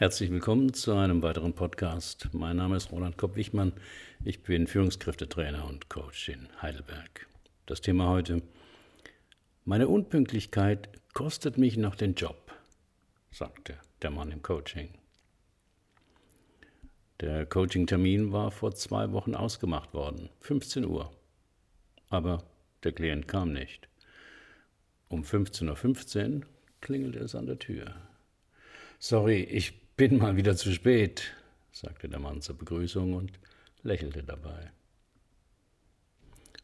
Herzlich willkommen zu einem weiteren Podcast. Mein Name ist Roland Kopp-Wichmann. Ich bin Führungskräftetrainer und Coach in Heidelberg. Das Thema heute: Meine Unpünktlichkeit kostet mich noch den Job, sagte der Mann im Coaching. Der Coaching-Termin war vor zwei Wochen ausgemacht worden, 15 Uhr. Aber der Klient kam nicht. Um 15.15 Uhr klingelte es an der Tür. Sorry, ich bin mal wieder zu spät, sagte der Mann zur Begrüßung und lächelte dabei.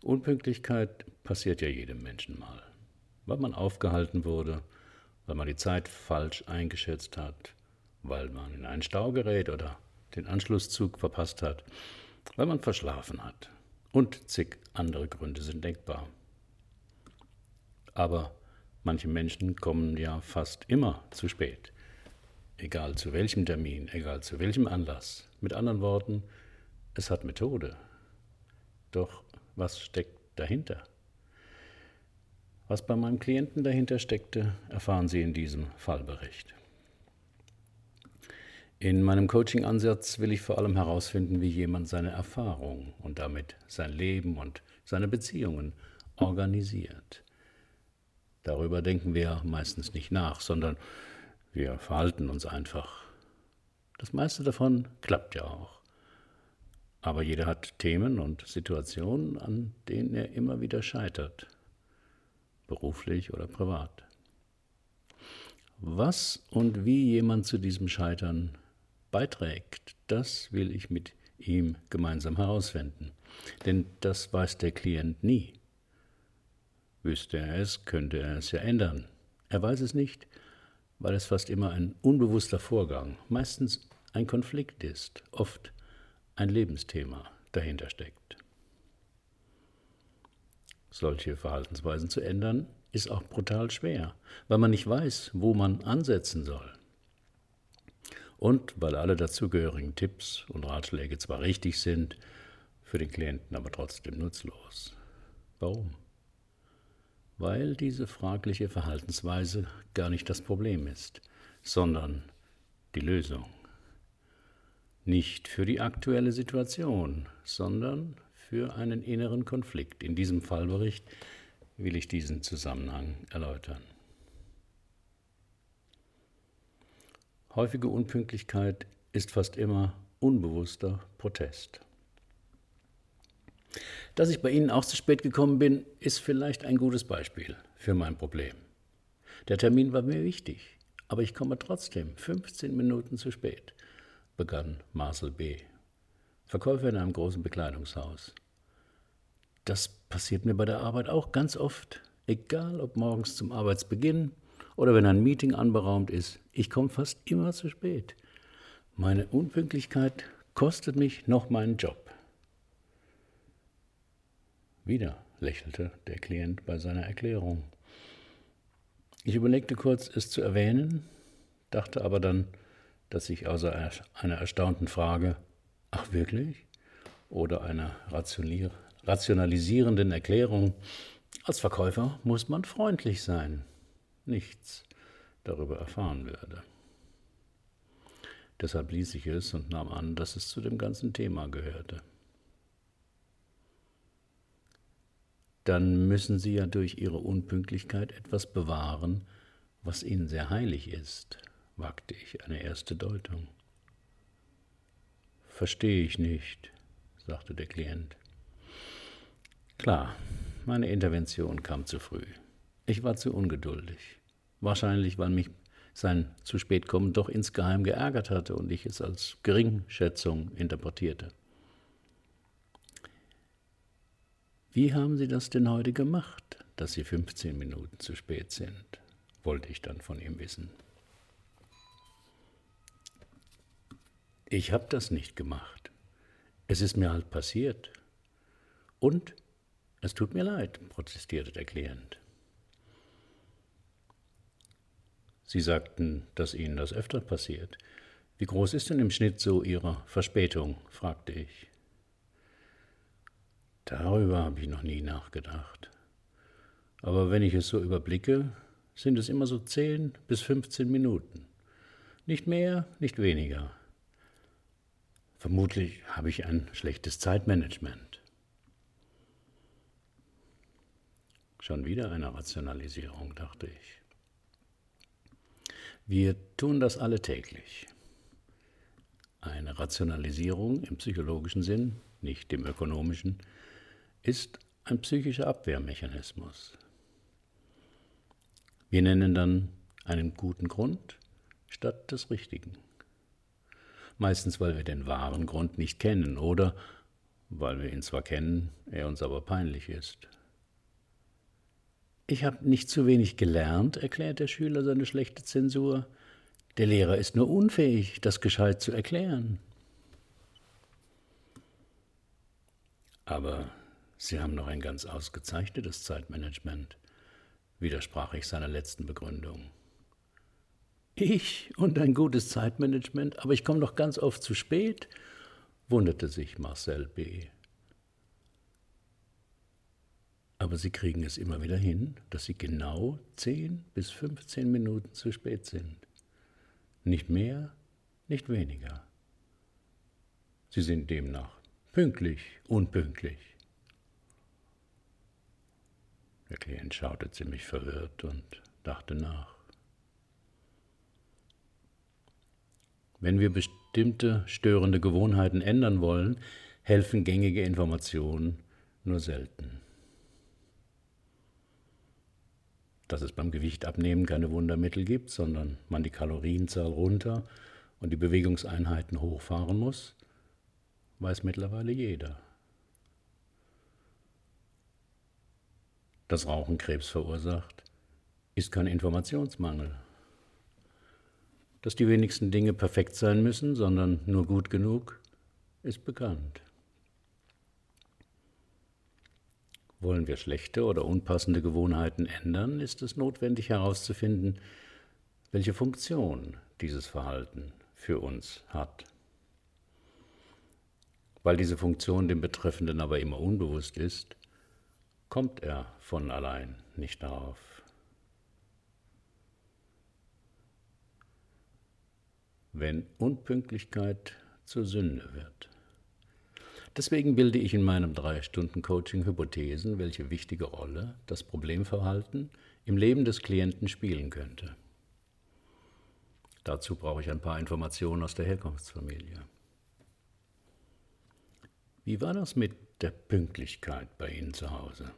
Unpünktlichkeit passiert ja jedem Menschen mal, weil man aufgehalten wurde, weil man die Zeit falsch eingeschätzt hat, weil man in einen Stau gerät oder den Anschlusszug verpasst hat, weil man verschlafen hat. Und zig andere Gründe sind denkbar. Aber manche Menschen kommen ja fast immer zu spät. Egal zu welchem Termin, egal zu welchem Anlass. Mit anderen Worten, es hat Methode. Doch was steckt dahinter? Was bei meinem Klienten dahinter steckte, erfahren Sie in diesem Fallbericht. In meinem Coaching-Ansatz will ich vor allem herausfinden, wie jemand seine Erfahrung und damit sein Leben und seine Beziehungen organisiert. Darüber denken wir meistens nicht nach, sondern wir verhalten uns einfach. Das meiste davon klappt ja auch. Aber jeder hat Themen und Situationen, an denen er immer wieder scheitert, beruflich oder privat. Was und wie jemand zu diesem Scheitern beiträgt, das will ich mit ihm gemeinsam herausfinden. Denn das weiß der Klient nie. Wüsste er es, könnte er es ja ändern. Er weiß es nicht, weil es fast immer ein unbewusster Vorgang, meistens ein Konflikt ist, oft ein Lebensthema dahinter steckt. Solche Verhaltensweisen zu ändern, ist auch brutal schwer, weil man nicht weiß, wo man ansetzen soll und weil alle dazugehörigen Tipps und Ratschläge zwar richtig sind, für den Klienten aber trotzdem nutzlos. Warum? Weil diese fragliche Verhaltensweise gar nicht das Problem ist, sondern die Lösung. Nicht für die aktuelle Situation, sondern für einen inneren Konflikt. In diesem Fallbericht will ich diesen Zusammenhang erläutern. Häufige Unpünktlichkeit ist fast immer unbewusster Protest. Dass ich bei Ihnen auch zu spät gekommen bin, ist vielleicht ein gutes Beispiel für mein Problem. Der Termin war mir wichtig, aber ich komme trotzdem 15 Minuten zu spät, begann Marcel B., Verkäufer in einem großen Bekleidungshaus. Das passiert mir bei der Arbeit auch ganz oft, egal ob morgens zum Arbeitsbeginn oder wenn ein Meeting anberaumt ist, ich komme fast immer zu spät. Meine Unpünktlichkeit kostet mich noch meinen Job. Wieder lächelte der Klient bei seiner Erklärung. Ich überlegte kurz, es zu erwähnen, dachte aber dann, dass ich außer einer erstaunten Frage, ach wirklich? oder einer rationalisierenden Erklärung, als Verkäufer muss man freundlich sein nichts darüber erfahren werde. Deshalb ließ ich es und nahm an, dass es zu dem ganzen Thema gehörte. Dann müssen Sie ja durch Ihre Unpünktlichkeit etwas bewahren, was Ihnen sehr heilig ist, wagte ich eine erste Deutung. Verstehe ich nicht, sagte der Klient. Klar, meine Intervention kam zu früh. Ich war zu ungeduldig. Wahrscheinlich, weil mich sein zu spät kommen doch insgeheim geärgert hatte und ich es als Geringschätzung interpretierte. Wie haben Sie das denn heute gemacht, dass Sie 15 Minuten zu spät sind? wollte ich dann von ihm wissen. Ich habe das nicht gemacht. Es ist mir halt passiert. Und es tut mir leid, protestierte der Klient. Sie sagten, dass Ihnen das öfter passiert. Wie groß ist denn im Schnitt so Ihre Verspätung? fragte ich. Darüber habe ich noch nie nachgedacht. Aber wenn ich es so überblicke, sind es immer so 10 bis 15 Minuten. Nicht mehr, nicht weniger. Vermutlich habe ich ein schlechtes Zeitmanagement. Schon wieder eine Rationalisierung, dachte ich. Wir tun das alle täglich. Eine Rationalisierung im psychologischen Sinn, nicht im ökonomischen, ist ein psychischer Abwehrmechanismus. Wir nennen dann einen guten Grund statt des richtigen. Meistens, weil wir den wahren Grund nicht kennen oder weil wir ihn zwar kennen, er uns aber peinlich ist. Ich habe nicht zu wenig gelernt, erklärt der Schüler seine schlechte Zensur. Der Lehrer ist nur unfähig, das gescheit zu erklären. Aber Sie haben noch ein ganz ausgezeichnetes Zeitmanagement widersprach ich seiner letzten Begründung. Ich und ein gutes Zeitmanagement, aber ich komme doch ganz oft zu spät, wunderte sich Marcel B. Aber Sie kriegen es immer wieder hin, dass Sie genau 10 bis 15 Minuten zu spät sind. Nicht mehr, nicht weniger. Sie sind demnach pünktlich, unpünktlich. Der Klient schaute ziemlich verwirrt und dachte nach. Wenn wir bestimmte störende Gewohnheiten ändern wollen, helfen gängige Informationen nur selten. Dass es beim Gewichtabnehmen keine Wundermittel gibt, sondern man die Kalorienzahl runter und die Bewegungseinheiten hochfahren muss, weiß mittlerweile jeder. Dass Rauchen Krebs verursacht, ist kein Informationsmangel. Dass die wenigsten Dinge perfekt sein müssen, sondern nur gut genug, ist bekannt. Wollen wir schlechte oder unpassende Gewohnheiten ändern, ist es notwendig herauszufinden, welche Funktion dieses Verhalten für uns hat. Weil diese Funktion dem Betreffenden aber immer unbewusst ist, kommt er von allein nicht darauf. Wenn Unpünktlichkeit zur Sünde wird. Deswegen bilde ich in meinem Drei-Stunden-Coaching Hypothesen, welche wichtige Rolle das Problemverhalten im Leben des Klienten spielen könnte. Dazu brauche ich ein paar Informationen aus der Herkunftsfamilie. Wie war das mit der Pünktlichkeit bei Ihnen zu Hause?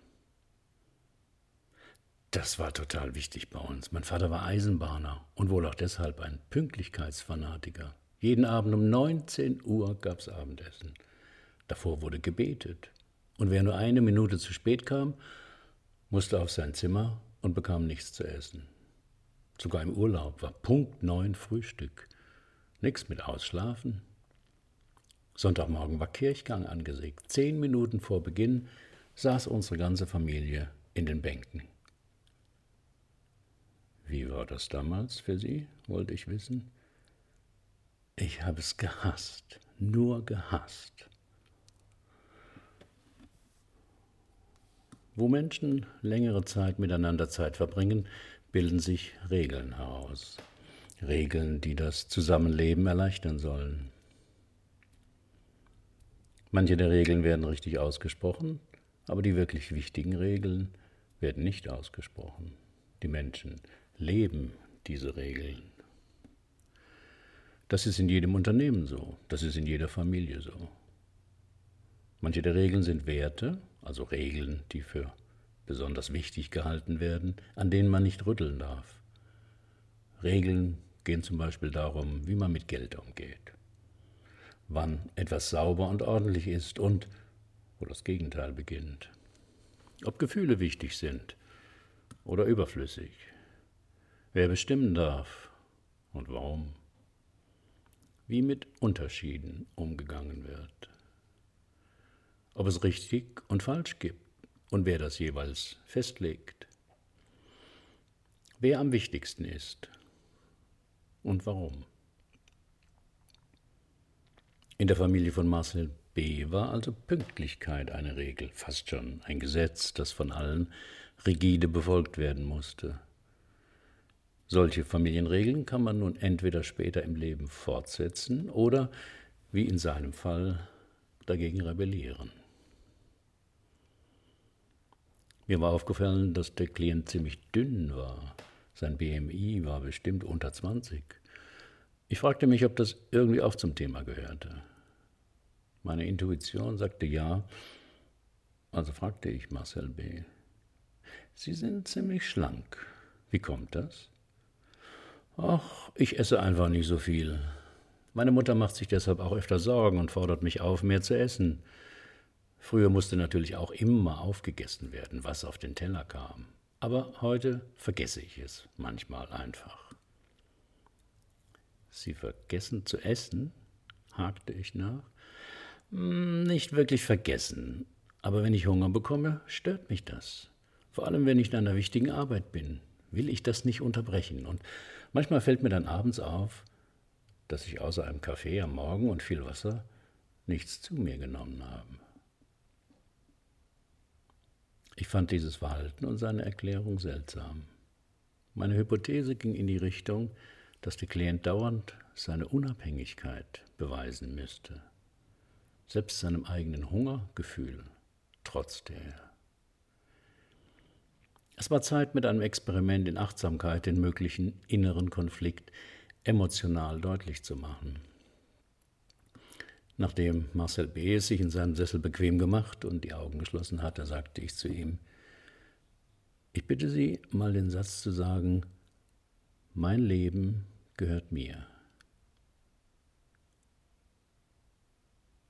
Das war total wichtig bei uns. Mein Vater war Eisenbahner und wohl auch deshalb ein Pünktlichkeitsfanatiker. Jeden Abend um 19 Uhr gab es Abendessen. Davor wurde gebetet. Und wer nur eine Minute zu spät kam, musste auf sein Zimmer und bekam nichts zu essen. Sogar im Urlaub war Punkt neun Frühstück. Nichts mit Ausschlafen, Sonntagmorgen war Kirchgang angesagt. Zehn Minuten vor Beginn saß unsere ganze Familie in den Bänken. Wie war das damals für Sie, wollte ich wissen. Ich habe es gehasst, nur gehasst. Wo Menschen längere Zeit miteinander Zeit verbringen, bilden sich Regeln heraus. Regeln, die das Zusammenleben erleichtern sollen. Manche der Regeln werden richtig ausgesprochen, aber die wirklich wichtigen Regeln werden nicht ausgesprochen. Die Menschen leben diese Regeln. Das ist in jedem Unternehmen so, das ist in jeder Familie so. Manche der Regeln sind Werte, also Regeln, die für besonders wichtig gehalten werden, an denen man nicht rütteln darf. Regeln gehen zum Beispiel darum, wie man mit Geld umgeht wann etwas sauber und ordentlich ist und wo das Gegenteil beginnt. Ob Gefühle wichtig sind oder überflüssig. Wer bestimmen darf und warum. Wie mit Unterschieden umgegangen wird. Ob es richtig und falsch gibt und wer das jeweils festlegt. Wer am wichtigsten ist und warum. In der Familie von Marcel B. war also Pünktlichkeit eine Regel, fast schon ein Gesetz, das von allen rigide befolgt werden musste. Solche Familienregeln kann man nun entweder später im Leben fortsetzen oder, wie in seinem Fall, dagegen rebellieren. Mir war aufgefallen, dass der Klient ziemlich dünn war. Sein BMI war bestimmt unter 20. Ich fragte mich, ob das irgendwie auch zum Thema gehörte. Meine Intuition sagte ja, also fragte ich Marcel B. Sie sind ziemlich schlank. Wie kommt das? Ach, ich esse einfach nicht so viel. Meine Mutter macht sich deshalb auch öfter Sorgen und fordert mich auf, mehr zu essen. Früher musste natürlich auch immer aufgegessen werden, was auf den Teller kam. Aber heute vergesse ich es manchmal einfach. Sie vergessen zu essen? hakte ich nach. Hm, nicht wirklich vergessen, aber wenn ich Hunger bekomme, stört mich das. Vor allem, wenn ich in einer wichtigen Arbeit bin, will ich das nicht unterbrechen. Und manchmal fällt mir dann abends auf, dass ich außer einem Kaffee am Morgen und viel Wasser nichts zu mir genommen habe. Ich fand dieses Verhalten und seine Erklärung seltsam. Meine Hypothese ging in die Richtung, dass der Klient dauernd seine Unabhängigkeit beweisen müsste, selbst seinem eigenen Hungergefühl trotz der. Es war Zeit, mit einem Experiment in Achtsamkeit den möglichen inneren Konflikt emotional deutlich zu machen. Nachdem Marcel B. sich in seinem Sessel bequem gemacht und die Augen geschlossen hatte, sagte ich zu ihm, ich bitte Sie mal den Satz zu sagen, mein Leben gehört mir.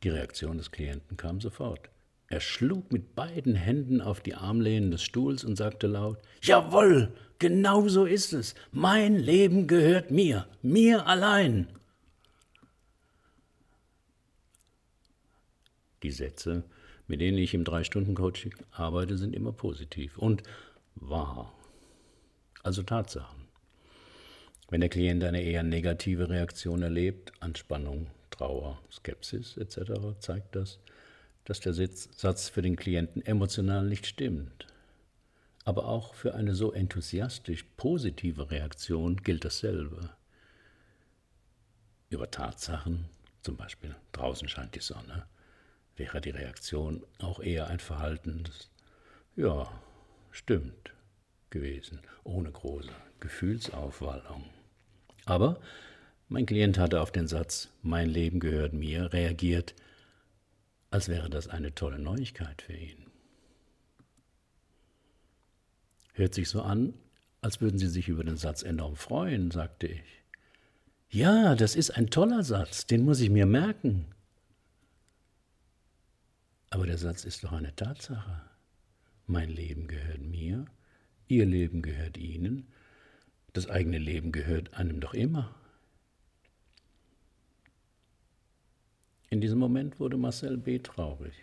Die Reaktion des Klienten kam sofort. Er schlug mit beiden Händen auf die Armlehnen des Stuhls und sagte laut, Jawohl, genau so ist es. Mein Leben gehört mir, mir allein. Die Sätze, mit denen ich im Drei-Stunden-Coaching arbeite, sind immer positiv und wahr. Also Tatsachen. Wenn der Klient eine eher negative Reaktion erlebt, Anspannung, Trauer, Skepsis etc., zeigt das, dass der Satz für den Klienten emotional nicht stimmt. Aber auch für eine so enthusiastisch positive Reaktion gilt dasselbe. Über Tatsachen, zum Beispiel draußen scheint die Sonne, wäre die Reaktion auch eher ein verhaltenes Ja, stimmt gewesen, ohne große Gefühlsaufwallung. Aber mein Klient hatte auf den Satz Mein Leben gehört mir reagiert als wäre das eine tolle Neuigkeit für ihn. Hört sich so an, als würden Sie sich über den Satz enorm freuen, sagte ich. Ja, das ist ein toller Satz, den muss ich mir merken. Aber der Satz ist doch eine Tatsache. Mein Leben gehört mir, Ihr Leben gehört Ihnen, das eigene Leben gehört einem doch immer. In diesem Moment wurde Marcel B. traurig.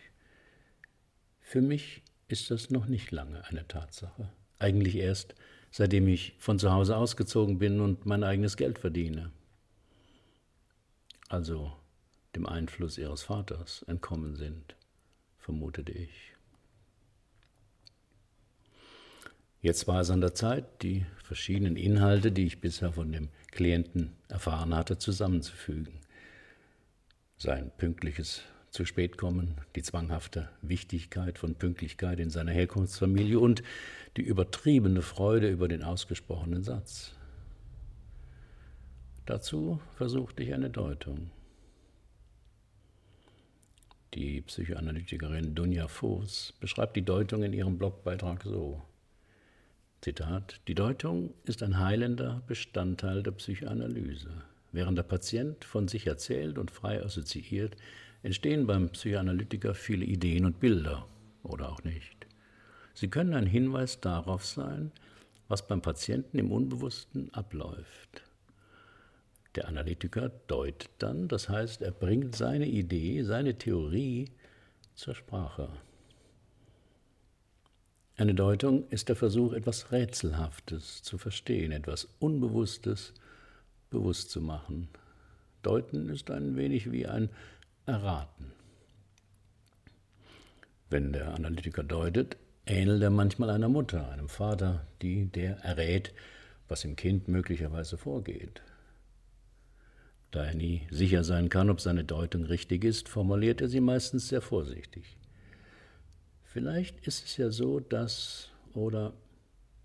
Für mich ist das noch nicht lange eine Tatsache. Eigentlich erst, seitdem ich von zu Hause ausgezogen bin und mein eigenes Geld verdiene. Also dem Einfluss ihres Vaters entkommen sind, vermutete ich. Jetzt war es an der Zeit, die verschiedenen Inhalte, die ich bisher von dem Klienten erfahren hatte, zusammenzufügen sein pünktliches zu spät kommen, die zwanghafte Wichtigkeit von Pünktlichkeit in seiner Herkunftsfamilie und die übertriebene Freude über den ausgesprochenen Satz. Dazu versuchte ich eine Deutung. Die Psychoanalytikerin Dunja Voß beschreibt die Deutung in ihrem Blogbeitrag so. Zitat: Die Deutung ist ein heilender Bestandteil der Psychoanalyse. Während der Patient von sich erzählt und frei assoziiert, entstehen beim Psychoanalytiker viele Ideen und Bilder oder auch nicht. Sie können ein Hinweis darauf sein, was beim Patienten im Unbewussten abläuft. Der Analytiker deutet dann, das heißt, er bringt seine Idee, seine Theorie zur Sprache. Eine Deutung ist der Versuch, etwas Rätselhaftes zu verstehen, etwas Unbewusstes bewusst zu machen. Deuten ist ein wenig wie ein Erraten. Wenn der Analytiker deutet, ähnelt er manchmal einer Mutter, einem Vater, die der errät, was im Kind möglicherweise vorgeht. Da er nie sicher sein kann, ob seine Deutung richtig ist, formuliert er sie meistens sehr vorsichtig. Vielleicht ist es ja so, dass oder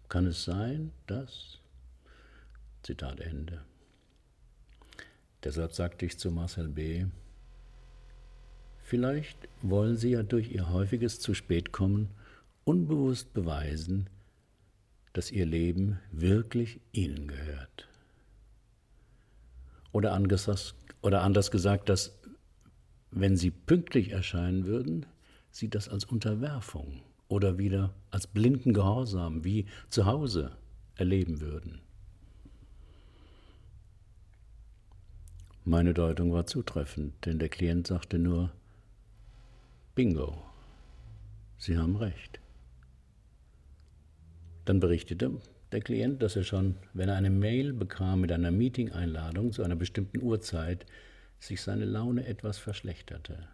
kann es sein, dass Zitat Ende. Deshalb sagte ich zu Marcel B., vielleicht wollen Sie ja durch Ihr häufiges zu spät kommen unbewusst beweisen, dass Ihr Leben wirklich Ihnen gehört. Oder anders, oder anders gesagt, dass wenn Sie pünktlich erscheinen würden, Sie das als Unterwerfung oder wieder als blinden Gehorsam wie zu Hause erleben würden. Meine Deutung war zutreffend, denn der Klient sagte nur, Bingo, Sie haben recht. Dann berichtete der Klient, dass er schon, wenn er eine Mail bekam mit einer Meeting-Einladung zu einer bestimmten Uhrzeit, sich seine Laune etwas verschlechterte.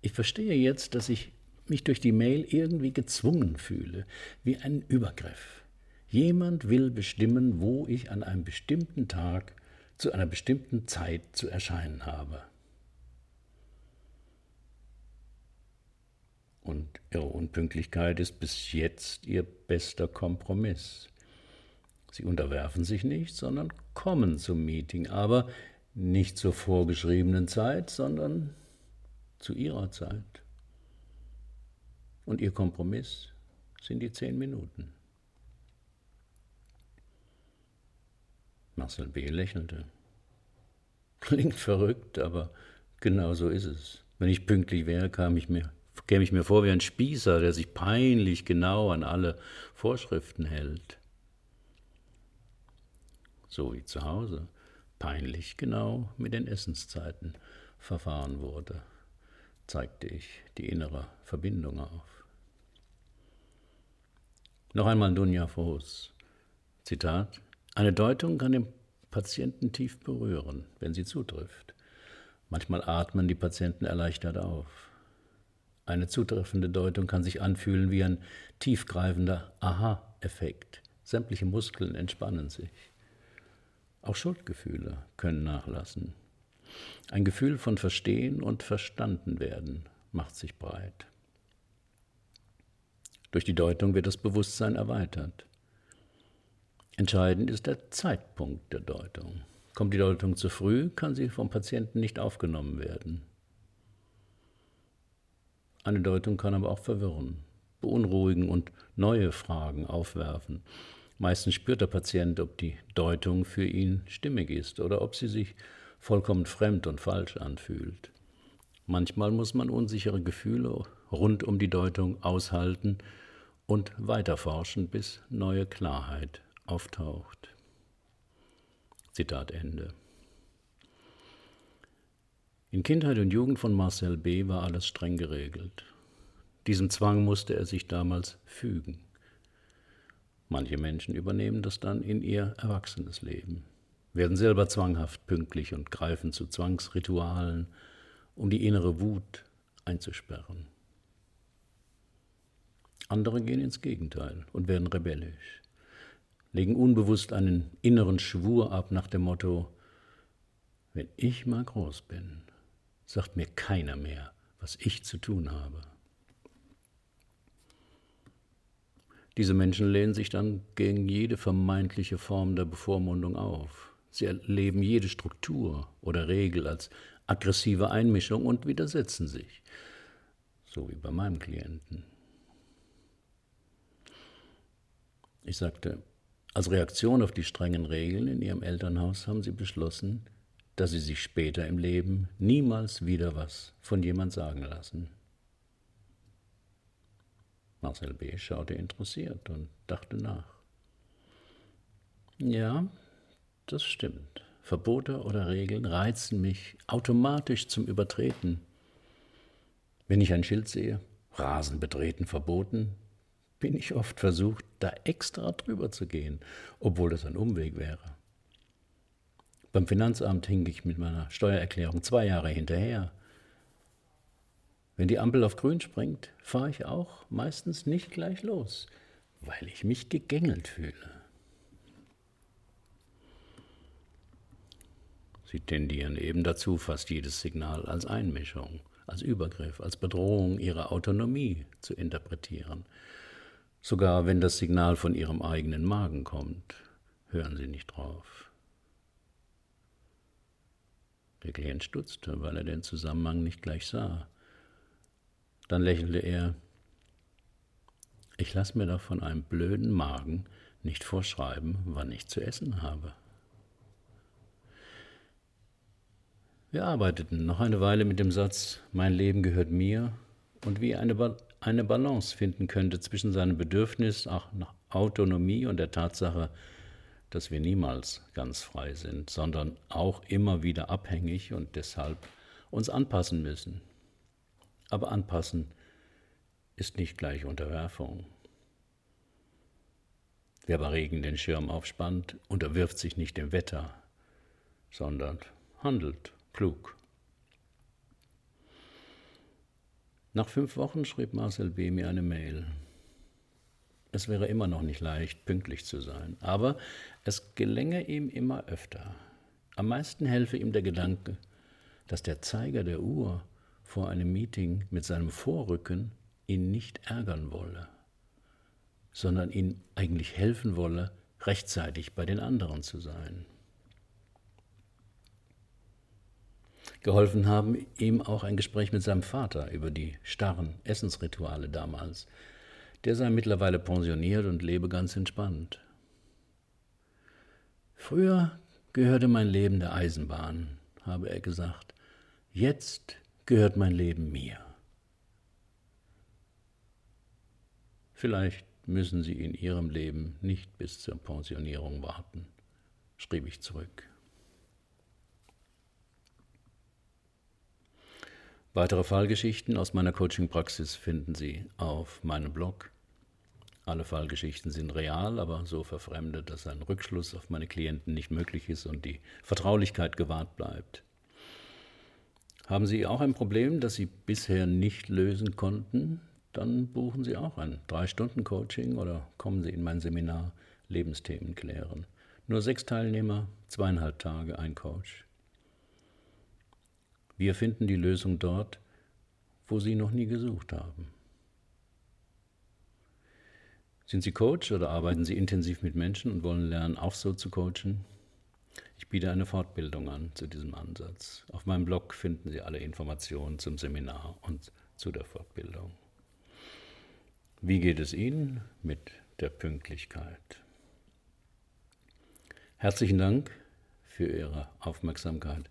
Ich verstehe jetzt, dass ich mich durch die Mail irgendwie gezwungen fühle, wie ein Übergriff. Jemand will bestimmen, wo ich an einem bestimmten Tag zu einer bestimmten Zeit zu erscheinen habe. Und ihre Unpünktlichkeit ist bis jetzt ihr bester Kompromiss. Sie unterwerfen sich nicht, sondern kommen zum Meeting, aber nicht zur vorgeschriebenen Zeit, sondern zu ihrer Zeit. Und ihr Kompromiss sind die zehn Minuten. Marcel B. lächelte. Klingt verrückt, aber genau so ist es. Wenn ich pünktlich wäre, kam ich mir, käme ich mir vor wie ein Spießer, der sich peinlich genau an alle Vorschriften hält. So wie zu Hause peinlich genau mit den Essenszeiten verfahren wurde, zeigte ich die innere Verbindung auf. Noch einmal Dunja Voß. Zitat. Eine Deutung kann den Patienten tief berühren, wenn sie zutrifft. Manchmal atmen die Patienten erleichtert auf. Eine zutreffende Deutung kann sich anfühlen wie ein tiefgreifender Aha-Effekt. Sämtliche Muskeln entspannen sich. Auch Schuldgefühle können nachlassen. Ein Gefühl von Verstehen und Verstanden werden macht sich breit. Durch die Deutung wird das Bewusstsein erweitert. Entscheidend ist der Zeitpunkt der Deutung. Kommt die Deutung zu früh, kann sie vom Patienten nicht aufgenommen werden. Eine Deutung kann aber auch verwirren, beunruhigen und neue Fragen aufwerfen. Meistens spürt der Patient, ob die Deutung für ihn stimmig ist oder ob sie sich vollkommen fremd und falsch anfühlt. Manchmal muss man unsichere Gefühle rund um die Deutung aushalten und weiterforschen, bis neue Klarheit auftaucht. Zitat Ende. In Kindheit und Jugend von Marcel B. war alles streng geregelt. Diesem Zwang musste er sich damals fügen. Manche Menschen übernehmen das dann in ihr erwachsenes Leben, werden selber zwanghaft pünktlich und greifen zu Zwangsritualen, um die innere Wut einzusperren. Andere gehen ins Gegenteil und werden rebellisch legen unbewusst einen inneren Schwur ab nach dem Motto, wenn ich mal groß bin, sagt mir keiner mehr, was ich zu tun habe. Diese Menschen lehnen sich dann gegen jede vermeintliche Form der Bevormundung auf. Sie erleben jede Struktur oder Regel als aggressive Einmischung und widersetzen sich. So wie bei meinem Klienten. Ich sagte, als Reaktion auf die strengen Regeln in ihrem Elternhaus haben sie beschlossen, dass sie sich später im Leben niemals wieder was von jemand sagen lassen. Marcel B. schaute interessiert und dachte nach. Ja, das stimmt. Verbote oder Regeln reizen mich automatisch zum Übertreten. Wenn ich ein Schild sehe, Rasen betreten verboten, bin ich oft versucht, da extra drüber zu gehen, obwohl das ein Umweg wäre. Beim Finanzamt hing ich mit meiner Steuererklärung zwei Jahre hinterher. Wenn die Ampel auf grün springt, fahre ich auch meistens nicht gleich los, weil ich mich gegängelt fühle. Sie tendieren eben dazu, fast jedes Signal als Einmischung, als Übergriff, als Bedrohung ihrer Autonomie zu interpretieren. Sogar wenn das Signal von ihrem eigenen Magen kommt, hören sie nicht drauf. Der Klient stutzte, weil er den Zusammenhang nicht gleich sah. Dann lächelte er. Ich lasse mir doch von einem blöden Magen nicht vorschreiben, wann ich zu essen habe. Wir arbeiteten noch eine Weile mit dem Satz, mein Leben gehört mir und wie eine, ba eine Balance finden könnte zwischen seinem Bedürfnis nach Autonomie und der Tatsache, dass wir niemals ganz frei sind, sondern auch immer wieder abhängig und deshalb uns anpassen müssen. Aber anpassen ist nicht gleich Unterwerfung. Wer bei Regen den Schirm aufspannt, unterwirft sich nicht dem Wetter, sondern handelt klug. Nach fünf Wochen schrieb Marcel B. mir eine Mail. Es wäre immer noch nicht leicht, pünktlich zu sein, aber es gelänge ihm immer öfter. Am meisten helfe ihm der Gedanke, dass der Zeiger der Uhr vor einem Meeting mit seinem Vorrücken ihn nicht ärgern wolle, sondern ihn eigentlich helfen wolle, rechtzeitig bei den anderen zu sein. Geholfen haben ihm auch ein Gespräch mit seinem Vater über die starren Essensrituale damals. Der sei mittlerweile pensioniert und lebe ganz entspannt. Früher gehörte mein Leben der Eisenbahn, habe er gesagt. Jetzt gehört mein Leben mir. Vielleicht müssen Sie in Ihrem Leben nicht bis zur Pensionierung warten, schrieb ich zurück. Weitere Fallgeschichten aus meiner Coaching-Praxis finden Sie auf meinem Blog. Alle Fallgeschichten sind real, aber so verfremdet, dass ein Rückschluss auf meine Klienten nicht möglich ist und die Vertraulichkeit gewahrt bleibt. Haben Sie auch ein Problem, das Sie bisher nicht lösen konnten? Dann buchen Sie auch ein 3-Stunden-Coaching oder kommen Sie in mein Seminar Lebensthemen klären. Nur sechs Teilnehmer, zweieinhalb Tage, ein Coach. Wir finden die Lösung dort, wo Sie noch nie gesucht haben. Sind Sie Coach oder arbeiten Sie intensiv mit Menschen und wollen lernen, auch so zu coachen? Ich biete eine Fortbildung an zu diesem Ansatz. Auf meinem Blog finden Sie alle Informationen zum Seminar und zu der Fortbildung. Wie geht es Ihnen mit der Pünktlichkeit? Herzlichen Dank für Ihre Aufmerksamkeit.